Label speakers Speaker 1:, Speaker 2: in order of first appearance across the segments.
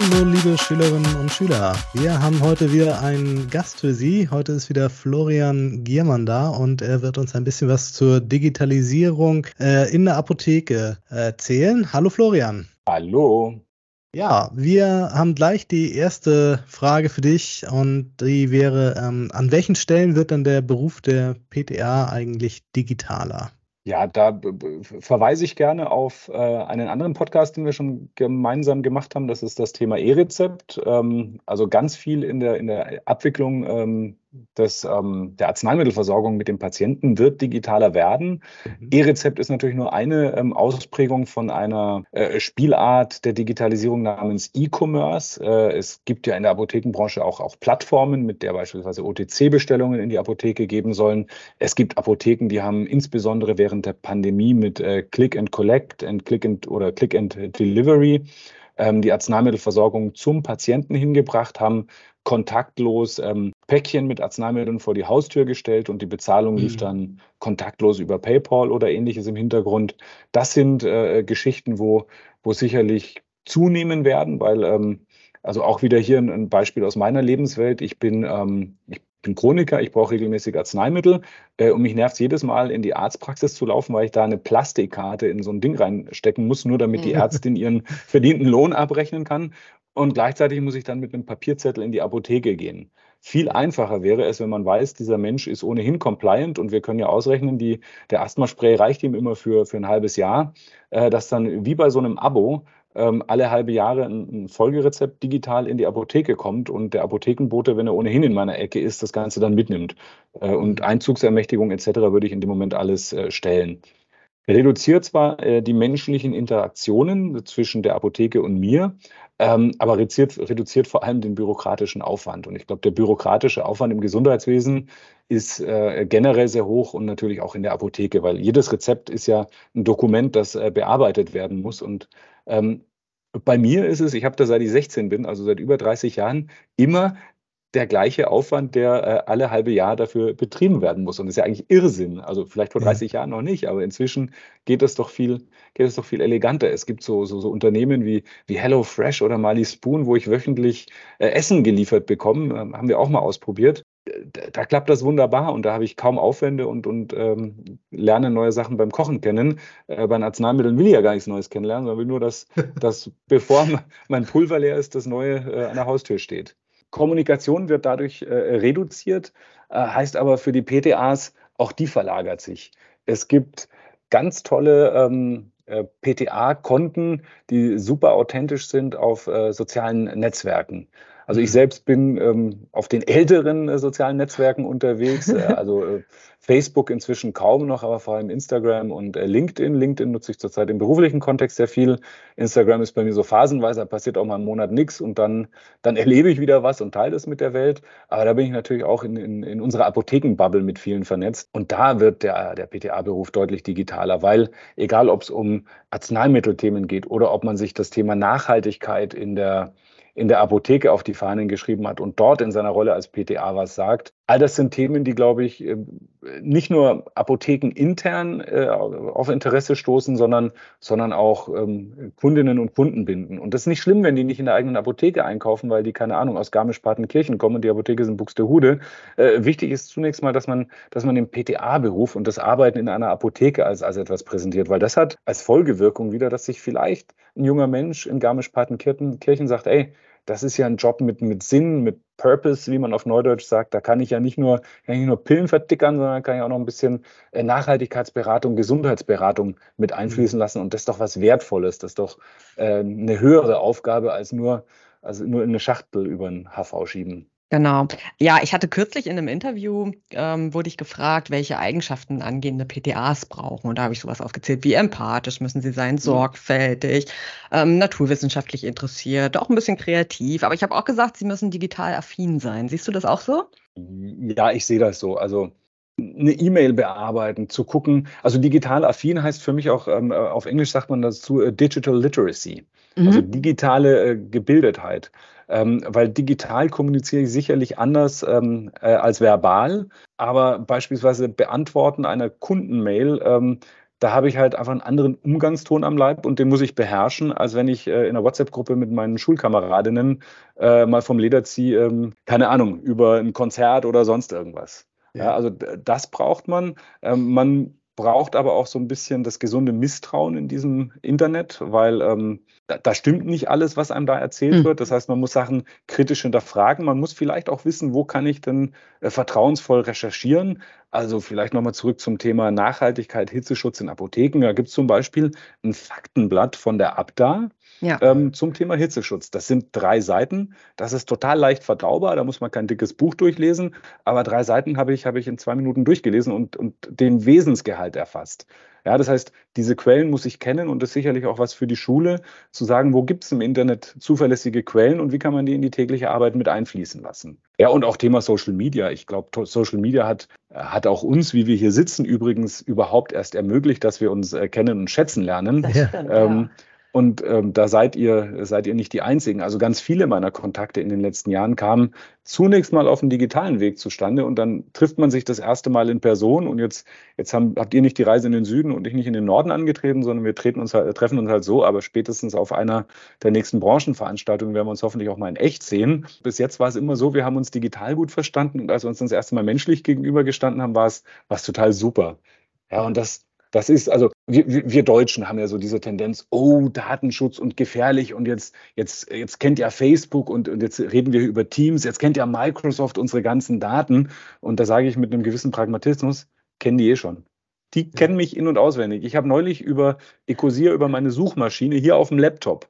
Speaker 1: Hallo liebe Schülerinnen und Schüler, wir haben heute wieder einen Gast für Sie. Heute ist wieder Florian Giermann da und er wird uns ein bisschen was zur Digitalisierung äh, in der Apotheke erzählen. Hallo Florian.
Speaker 2: Hallo.
Speaker 1: Ja, wir haben gleich die erste Frage für dich und die wäre, ähm, an welchen Stellen wird dann der Beruf der PTA eigentlich digitaler?
Speaker 2: Ja, da verweise ich gerne auf äh, einen anderen Podcast, den wir schon gemeinsam gemacht haben. Das ist das Thema E-Rezept. Ähm, also ganz viel in der, in der Abwicklung ähm, des, ähm, der Arzneimittelversorgung mit dem Patienten wird digitaler werden. Mhm. E-Rezept ist natürlich nur eine ähm, Ausprägung von einer äh, Spielart der Digitalisierung namens E-Commerce. Äh, es gibt ja in der Apothekenbranche auch, auch Plattformen, mit der beispielsweise OTC-Bestellungen in die Apotheke geben sollen. Es gibt Apotheken, die haben insbesondere während der Pandemie mit äh, Click and Collect and Click and oder Click and Delivery ähm, die Arzneimittelversorgung zum Patienten hingebracht, haben kontaktlos ähm, Päckchen mit Arzneimitteln vor die Haustür gestellt und die Bezahlung mhm. lief dann kontaktlos über PayPal oder ähnliches im Hintergrund. Das sind äh, Geschichten, wo, wo sicherlich zunehmen werden, weil ähm, also auch wieder hier ein, ein, Beispiel aus meiner Lebenswelt. Ich bin, ähm, ich bin Chroniker, ich brauche regelmäßig Arzneimittel äh, und mich nervt jedes Mal in die Arztpraxis zu laufen, weil ich da eine Plastikkarte in so ein Ding reinstecken muss, nur damit die Ärztin ihren verdienten Lohn abrechnen kann. Und gleichzeitig muss ich dann mit einem Papierzettel in die Apotheke gehen. Viel einfacher wäre es, wenn man weiß, dieser Mensch ist ohnehin compliant und wir können ja ausrechnen, die, der Asthmaspray reicht ihm immer für, für ein halbes Jahr, äh, dass dann wie bei so einem Abo ähm, alle halbe Jahre ein, ein, Folgerezept digital in die Apotheke kommt und der Apothekenbote, wenn er ohnehin in meiner Ecke ist, das Ganze dann mitnimmt. Äh, und Einzugsermächtigung etc. würde ich in dem Moment alles äh, stellen reduziert zwar äh, die menschlichen Interaktionen zwischen der Apotheke und mir, ähm, aber reduziert, reduziert vor allem den bürokratischen Aufwand. Und ich glaube, der bürokratische Aufwand im Gesundheitswesen ist äh, generell sehr hoch und natürlich auch in der Apotheke, weil jedes Rezept ist ja ein Dokument, das äh, bearbeitet werden muss. Und ähm, bei mir ist es, ich habe da seit ich 16 bin, also seit über 30 Jahren, immer der gleiche Aufwand, der äh, alle halbe Jahr dafür betrieben werden muss. Und das ist ja eigentlich Irrsinn. Also vielleicht vor 30 ja. Jahren noch nicht, aber inzwischen geht es doch viel, geht es doch viel eleganter. Es gibt so, so, so Unternehmen wie, wie HelloFresh oder Mali Spoon, wo ich wöchentlich äh, Essen geliefert bekomme. Ähm, haben wir auch mal ausprobiert. Da, da, klappt das wunderbar und da habe ich kaum Aufwände und, und ähm, lerne neue Sachen beim Kochen kennen. Äh, bei den Arzneimitteln will ich ja gar nichts Neues kennenlernen, sondern will nur, dass, dass bevor mein Pulver leer ist, das Neue äh, an der Haustür steht. Kommunikation wird dadurch äh, reduziert, äh, heißt aber für die PTAs, auch die verlagert sich. Es gibt ganz tolle ähm, äh, PTA-Konten, die super authentisch sind auf äh, sozialen Netzwerken. Also ich selbst bin ähm, auf den älteren äh, sozialen Netzwerken unterwegs, äh, also äh, Facebook inzwischen kaum noch, aber vor allem Instagram und äh, LinkedIn. LinkedIn nutze ich zurzeit im beruflichen Kontext sehr viel. Instagram ist bei mir so phasenweise, da passiert auch mal einen Monat nichts und dann, dann erlebe ich wieder was und teile es mit der Welt. Aber da bin ich natürlich auch in, in, in unserer Apothekenbubble mit vielen vernetzt. Und da wird der, der PTA-Beruf deutlich digitaler, weil egal ob es um Arzneimittelthemen geht oder ob man sich das Thema Nachhaltigkeit in der in der Apotheke auf die Fahnen geschrieben hat und dort in seiner Rolle als PTA was sagt. All das sind Themen, die, glaube ich, äh, nicht nur Apotheken intern äh, auf Interesse stoßen, sondern, sondern auch ähm, Kundinnen und Kunden binden. Und das ist nicht schlimm, wenn die nicht in der eigenen Apotheke einkaufen, weil die, keine Ahnung, aus Garmisch-Partenkirchen kommen und die Apotheke sind Buxtehude. Äh, wichtig ist zunächst mal, dass man, dass man den PTA-Beruf und das Arbeiten in einer Apotheke als, als etwas präsentiert, weil das hat als Folgewirkung wieder, dass sich vielleicht ein junger Mensch in Garmisch-Partenkirchen sagt, ey, das ist ja ein Job mit, mit Sinn, mit Purpose, wie man auf Neudeutsch sagt. Da kann ich ja nicht nur, nicht nur Pillen verdickern, sondern kann ich auch noch ein bisschen äh, Nachhaltigkeitsberatung, Gesundheitsberatung mit einfließen mhm. lassen. Und das ist doch was Wertvolles. Das ist doch äh, eine höhere Aufgabe als nur, also nur in eine Schachtel über den HV schieben.
Speaker 3: Genau. Ja, ich hatte kürzlich in einem Interview, ähm, wurde ich gefragt, welche Eigenschaften angehende PTAs brauchen. Und da habe ich sowas aufgezählt, wie empathisch müssen sie sein, mhm. sorgfältig, ähm, naturwissenschaftlich interessiert, auch ein bisschen kreativ. Aber ich habe auch gesagt, sie müssen digital affin sein. Siehst du das auch so?
Speaker 2: Ja, ich sehe das so. Also eine E-Mail bearbeiten, zu gucken. Also digital affin heißt für mich auch, ähm, auf Englisch sagt man dazu, äh, Digital Literacy, also mhm. also digitale äh, Gebildetheit. Ähm, weil digital kommuniziere ich sicherlich anders ähm, äh, als verbal, aber beispielsweise Beantworten einer Kundenmail da habe ich halt einfach einen anderen Umgangston am Leib und den muss ich beherrschen, als wenn ich äh, in einer WhatsApp-Gruppe mit meinen Schulkameradinnen äh, mal vom Leder ziehe, ähm, keine Ahnung, über ein Konzert oder sonst irgendwas. Ja. also das braucht man. Ähm, man braucht aber auch so ein bisschen das gesunde Misstrauen in diesem Internet, weil ähm, da, da, stimmt nicht alles, was einem da erzählt mhm. wird. Das heißt, man muss Sachen kritisch hinterfragen. Man muss vielleicht auch wissen, wo kann ich denn äh, vertrauensvoll recherchieren. Also vielleicht nochmal zurück zum Thema Nachhaltigkeit, Hitzeschutz in Apotheken. Da gibt es zum Beispiel ein Faktenblatt von der Abda ja. ähm, zum Thema Hitzeschutz. Das sind drei Seiten. Das ist total leicht verdaubar. Da muss man kein dickes Buch durchlesen. Aber drei Seiten habe ich, habe ich in zwei Minuten durchgelesen und, und den Wesensgehalt erfasst. Ja, das heißt, diese Quellen muss ich kennen und das ist sicherlich auch was für die Schule, zu sagen, wo gibt es im Internet zuverlässige Quellen und wie kann man die in die tägliche Arbeit mit einfließen lassen. Ja, und auch Thema Social Media. Ich glaube, Social Media hat, hat auch uns, wie wir hier sitzen, übrigens überhaupt erst ermöglicht, dass wir uns äh, kennen und schätzen lernen. Stimmt, ähm, ja. Und ähm, da seid ihr, seid ihr nicht die Einzigen. Also ganz viele meiner Kontakte in den letzten Jahren kamen zunächst mal auf dem digitalen Weg zustande und dann trifft man sich das erste Mal in Person und jetzt, jetzt haben, habt ihr nicht die Reise in den Süden und ich nicht in den Norden angetreten, sondern wir treten uns halt, treffen uns halt so, aber spätestens auf einer der nächsten Branchenveranstaltungen werden wir uns hoffentlich auch mal in echt sehen. Bis jetzt war es immer so, wir haben uns digital gut verstanden und als wir uns das erste Mal menschlich gegenübergestanden haben, war es, war es total super. Ja, und das, das ist, also wir, wir Deutschen haben ja so diese Tendenz, oh, Datenschutz und gefährlich und jetzt, jetzt, jetzt kennt ja Facebook und, und jetzt reden wir über Teams, jetzt kennt ja Microsoft unsere ganzen Daten. Und da sage ich mit einem gewissen Pragmatismus, kennen die eh schon. Die kennen mich in- und auswendig. Ich habe neulich über Ecosier, über meine Suchmaschine hier auf dem Laptop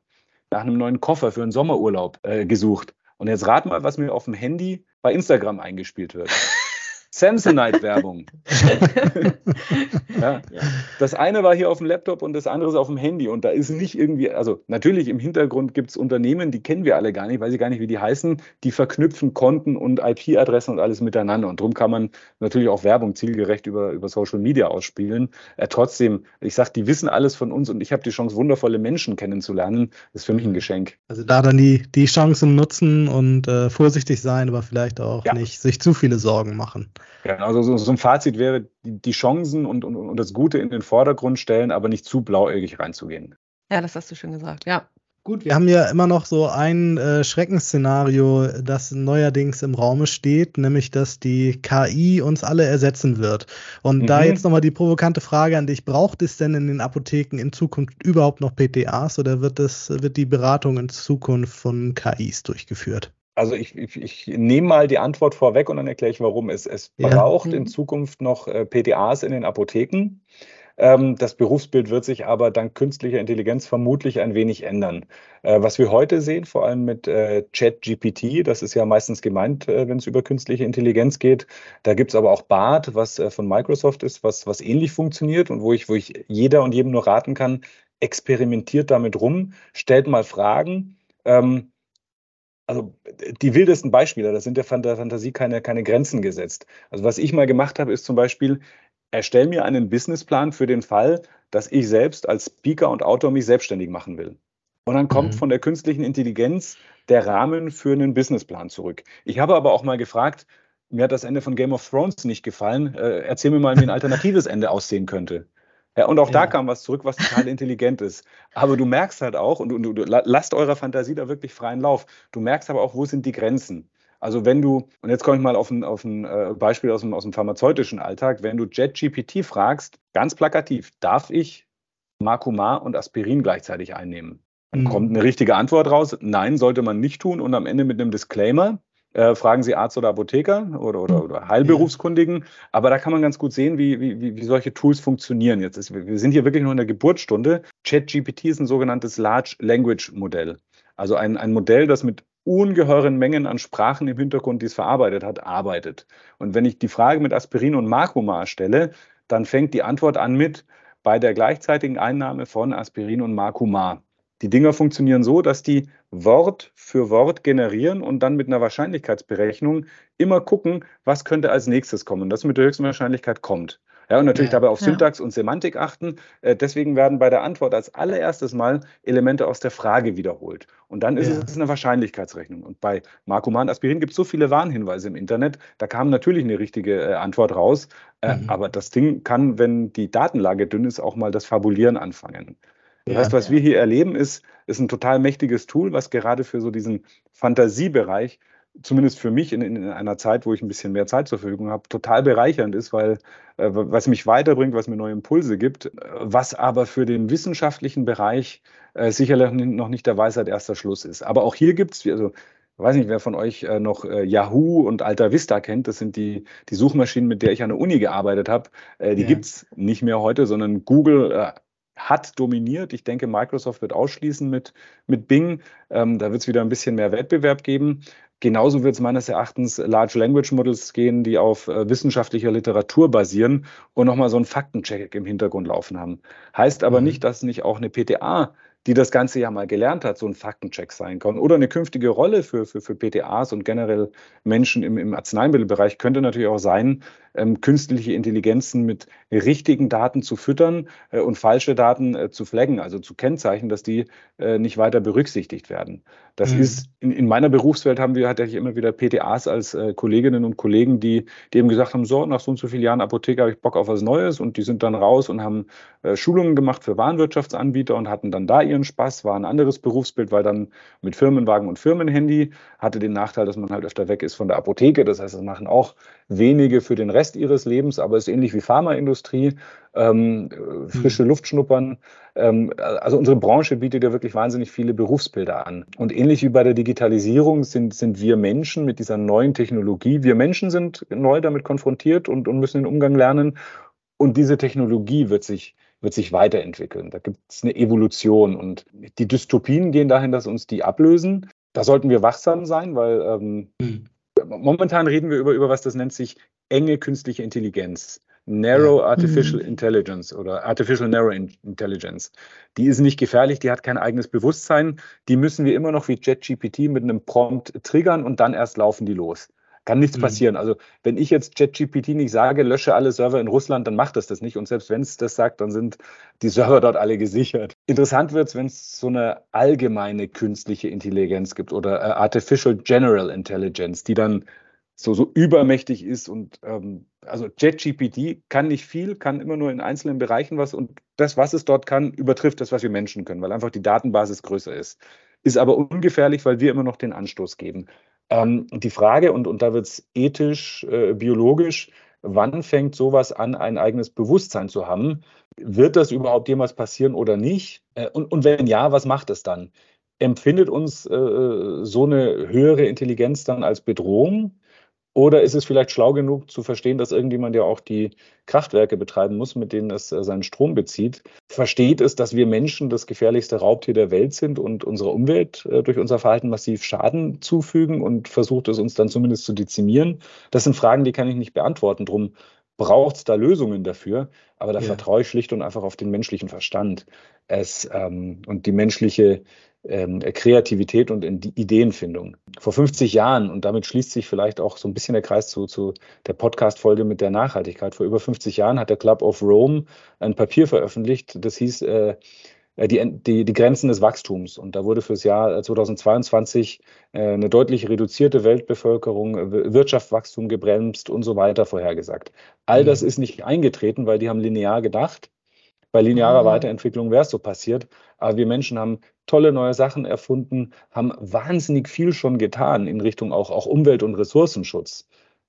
Speaker 2: nach einem neuen Koffer für einen Sommerurlaub äh, gesucht. Und jetzt rat mal, was mir auf dem Handy bei Instagram eingespielt wird. Samsonite-Werbung. ja. Das eine war hier auf dem Laptop und das andere ist auf dem Handy. Und da ist nicht irgendwie, also natürlich im Hintergrund gibt es Unternehmen, die kennen wir alle gar nicht, weiß ich gar nicht, wie die heißen, die verknüpfen Konten und IP-Adressen und alles miteinander. Und darum kann man natürlich auch Werbung zielgerecht über, über Social Media ausspielen. Äh, trotzdem, ich sage, die wissen alles von uns und ich habe die Chance, wundervolle Menschen kennenzulernen. Das ist für mich ein Geschenk.
Speaker 1: Also da dann die, die Chancen nutzen und äh, vorsichtig sein, aber vielleicht auch ja. nicht sich zu viele Sorgen machen.
Speaker 2: Ja, also so, so ein Fazit wäre, die, die Chancen und, und, und das Gute in den Vordergrund stellen, aber nicht zu blauäugig reinzugehen.
Speaker 3: Ja, das hast du schön gesagt, ja.
Speaker 1: Gut, wir haben ja immer noch so ein äh, Schreckensszenario, das neuerdings im Raume steht, nämlich dass die KI uns alle ersetzen wird. Und mhm. da jetzt nochmal die provokante Frage an dich, braucht es denn in den Apotheken in Zukunft überhaupt noch PTAs oder wird, das, wird die Beratung in Zukunft von KIs durchgeführt?
Speaker 2: Also ich, ich, ich, nehme mal die Antwort vorweg und dann erkläre ich, warum. Es, es ja. braucht in mhm. Zukunft noch äh, PTAs in den Apotheken. Ähm, das Berufsbild wird sich aber dank künstlicher Intelligenz vermutlich ein wenig ändern. Äh, was wir heute sehen, vor allem mit äh, ChatGPT, das ist ja meistens gemeint, wenn es über künstliche Intelligenz geht. Da gibt es aber auch BART, was von Microsoft ist, was, was ähnlich funktioniert und wo ich, wo ich jeder und jedem nur raten kann, experimentiert damit rum, stellt mal Fragen. Ähm, also die wildesten Beispiele, da sind der Fantasie keine, keine Grenzen gesetzt. Also was ich mal gemacht habe, ist zum Beispiel, erstell mir einen Businessplan für den Fall, dass ich selbst als Speaker und Autor mich selbstständig machen will. Und dann kommt mhm. von der künstlichen Intelligenz der Rahmen für einen Businessplan zurück. Ich habe aber auch mal gefragt, mir hat das Ende von Game of Thrones nicht gefallen. Äh, erzähl mir mal, wie ein alternatives Ende aussehen könnte. Ja, und auch ja. da kam was zurück, was total intelligent ist. Aber du merkst halt auch, und du, du, lasst eurer Fantasie da wirklich freien Lauf, du merkst aber auch, wo sind die Grenzen. Also wenn du, und jetzt komme ich mal auf ein, auf ein äh, Beispiel aus dem, aus dem pharmazeutischen Alltag, wenn du JetGPT fragst, ganz plakativ, darf ich Makuma und Aspirin gleichzeitig einnehmen? Dann mhm. kommt eine richtige Antwort raus, nein, sollte man nicht tun und am Ende mit einem Disclaimer, äh, fragen Sie Arzt oder Apotheker oder, oder, oder Heilberufskundigen. Aber da kann man ganz gut sehen, wie, wie, wie solche Tools funktionieren. Jetzt ist, wir sind hier wirklich noch in der Geburtsstunde. ChatGPT ist ein sogenanntes Large Language Modell. Also ein, ein Modell, das mit ungeheuren Mengen an Sprachen im Hintergrund, die es verarbeitet hat, arbeitet. Und wenn ich die Frage mit Aspirin und Makoma stelle, dann fängt die Antwort an mit bei der gleichzeitigen Einnahme von Aspirin und Makuma. Die Dinger funktionieren so, dass die Wort für Wort generieren und dann mit einer Wahrscheinlichkeitsberechnung immer gucken, was könnte als nächstes kommen. Und das mit der höchsten Wahrscheinlichkeit kommt. Ja, und natürlich ja, dabei auf ja. Syntax und Semantik achten. Äh, deswegen werden bei der Antwort als allererstes Mal Elemente aus der Frage wiederholt. Und dann ist ja. es eine Wahrscheinlichkeitsrechnung. Und bei Markoman Aspirin gibt es so viele Warnhinweise im Internet, da kam natürlich eine richtige äh, Antwort raus. Äh, mhm. Aber das Ding kann, wenn die Datenlage dünn ist, auch mal das Fabulieren anfangen. Das heißt, was wir hier erleben, ist, ist ein total mächtiges Tool, was gerade für so diesen Fantasiebereich zumindest für mich in, in, einer Zeit, wo ich ein bisschen mehr Zeit zur Verfügung habe, total bereichernd ist, weil äh, was mich weiterbringt, was mir neue Impulse gibt, was aber für den wissenschaftlichen Bereich äh, sicherlich noch nicht der Weisheit erster Schluss ist. Aber auch hier gibt es, also ich weiß nicht, wer von euch äh, noch äh, Yahoo und Alta Vista kennt. Das sind die, die Suchmaschinen, mit der ich an der Uni gearbeitet habe. Äh, die ja. gibt es nicht mehr heute, sondern Google äh, hat dominiert. Ich denke, Microsoft wird ausschließen mit, mit Bing. Ähm, da wird es wieder ein bisschen mehr Wettbewerb geben. Genauso wird es meines Erachtens Large Language Models gehen, die auf äh, wissenschaftlicher Literatur basieren und nochmal so einen Faktencheck im Hintergrund laufen haben. Heißt aber mhm. nicht, dass nicht auch eine PTA die das Ganze ja mal gelernt hat, so ein Faktencheck sein kann. Oder eine künftige Rolle für, für, für PTAs und generell Menschen im, im Arzneimittelbereich könnte natürlich auch sein, ähm, künstliche Intelligenzen mit richtigen Daten zu füttern äh, und falsche Daten äh, zu flaggen, also zu kennzeichnen, dass die äh, nicht weiter berücksichtigt werden. Das mhm. ist in, in, meiner Berufswelt haben wir hatte ich immer wieder PTAs als äh, Kolleginnen und Kollegen, die, die eben gesagt haben, so, nach so und so vielen Jahren Apotheke habe ich Bock auf was Neues und die sind dann raus und haben äh, Schulungen gemacht für Warenwirtschaftsanbieter und hatten dann da ihren Spaß, war ein anderes Berufsbild, weil dann mit Firmenwagen und Firmenhandy hatte den Nachteil, dass man halt öfter weg ist von der Apotheke. Das heißt, das machen auch wenige für den Rest ihres Lebens, aber es ist ähnlich wie Pharmaindustrie, ähm, frische mhm. Luft schnuppern. Ähm, also unsere Branche bietet ja wirklich wahnsinnig viele Berufsbilder an. Und ähnlich wie bei der Digitalisierung sind, sind wir Menschen mit dieser neuen Technologie, wir Menschen sind neu damit konfrontiert und, und müssen den Umgang lernen. Und diese Technologie wird sich wird sich weiterentwickeln. Da gibt es eine Evolution und die Dystopien gehen dahin, dass uns die ablösen. Da sollten wir wachsam sein, weil ähm, mhm. Momentan reden wir über, über was, das nennt sich enge künstliche Intelligenz. Narrow Artificial mhm. Intelligence oder Artificial Narrow Intelligence. Die ist nicht gefährlich, die hat kein eigenes Bewusstsein. Die müssen wir immer noch wie JetGPT mit einem Prompt triggern und dann erst laufen die los. Kann nichts mhm. passieren. Also wenn ich jetzt JetGPT nicht sage, lösche alle Server in Russland, dann macht es das nicht. Und selbst wenn es das sagt, dann sind die Server dort alle gesichert. Interessant wird es, wenn es so eine allgemeine künstliche Intelligenz gibt oder äh, Artificial General Intelligence, die dann so, so übermächtig ist und ähm, also JetGPT kann nicht viel, kann immer nur in einzelnen Bereichen was und das, was es dort kann, übertrifft das, was wir Menschen können, weil einfach die Datenbasis größer ist. Ist aber ungefährlich, weil wir immer noch den Anstoß geben. Ähm, die Frage, und, und da wird es ethisch, äh, biologisch, wann fängt sowas an, ein eigenes Bewusstsein zu haben? Wird das überhaupt jemals passieren oder nicht? Äh, und, und wenn ja, was macht es dann? Empfindet uns äh, so eine höhere Intelligenz dann als Bedrohung? Oder ist es vielleicht schlau genug zu verstehen, dass irgendjemand ja auch die Kraftwerke betreiben muss, mit denen es äh, seinen Strom bezieht? Versteht es, dass wir Menschen das gefährlichste Raubtier der Welt sind und unserer Umwelt äh, durch unser Verhalten massiv Schaden zufügen und versucht es uns dann zumindest zu dezimieren? Das sind Fragen, die kann ich nicht beantworten. Drum braucht es da Lösungen dafür, aber da ja. vertraue ich schlicht und einfach auf den menschlichen Verstand. Es, ähm, und die menschliche ähm, Kreativität und in die Ideenfindung. Vor 50 Jahren, und damit schließt sich vielleicht auch so ein bisschen der Kreis zu, zu der Podcast-Folge mit der Nachhaltigkeit. Vor über 50 Jahren hat der Club of Rome ein Papier veröffentlicht, das hieß äh, äh die, die, die Grenzen des Wachstums. Und da wurde fürs Jahr 2022 äh, eine deutlich reduzierte Weltbevölkerung, Wirtschaftswachstum gebremst und so weiter vorhergesagt. All das mhm. ist nicht eingetreten, weil die haben linear gedacht. Bei linearer mhm. Weiterentwicklung wäre es so passiert. Aber wir Menschen haben tolle neue Sachen erfunden, haben wahnsinnig viel schon getan in Richtung auch, auch Umwelt- und Ressourcenschutz.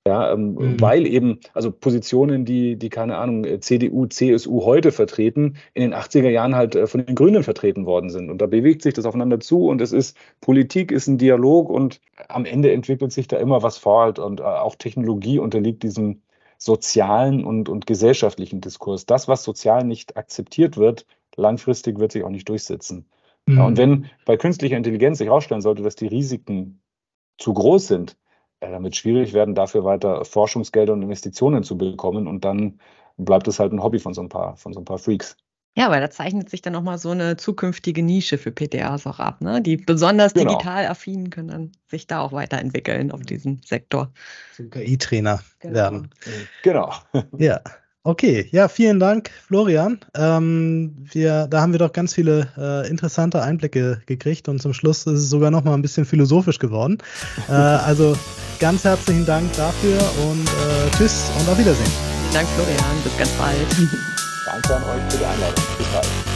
Speaker 2: Ja, ähm, mhm. weil eben, also Positionen, die, die, keine Ahnung, CDU, CSU heute vertreten, in den 80er Jahren halt äh, von den Grünen vertreten worden sind. Und da bewegt sich das aufeinander zu und es ist, Politik ist ein Dialog und am Ende entwickelt sich da immer was fort und äh, auch Technologie unterliegt diesem sozialen und, und gesellschaftlichen Diskurs. Das, was sozial nicht akzeptiert wird, langfristig wird sich auch nicht durchsetzen. Mhm. Ja, und wenn bei künstlicher Intelligenz sich herausstellen sollte, dass die Risiken zu groß sind, äh, damit schwierig werden, dafür weiter Forschungsgelder und Investitionen zu bekommen. Und dann bleibt es halt ein Hobby von so ein paar, von so ein paar Freaks.
Speaker 3: Ja, weil da zeichnet sich dann nochmal so eine zukünftige Nische für PTAs auch ab. Ne? Die besonders genau. digital affinen können dann sich da auch weiterentwickeln auf diesem Sektor.
Speaker 1: Zum KI-Trainer genau. werden.
Speaker 2: Genau.
Speaker 1: Ja. Okay, ja, vielen Dank, Florian. Ähm, wir, da haben wir doch ganz viele äh, interessante Einblicke gekriegt und zum Schluss ist es sogar noch mal ein bisschen philosophisch geworden. äh, also ganz herzlichen Dank dafür und äh, tschüss und auf Wiedersehen.
Speaker 3: Vielen Dank, Florian. Bis ganz bald.
Speaker 2: Danke an euch für die Einladung. Bis bald.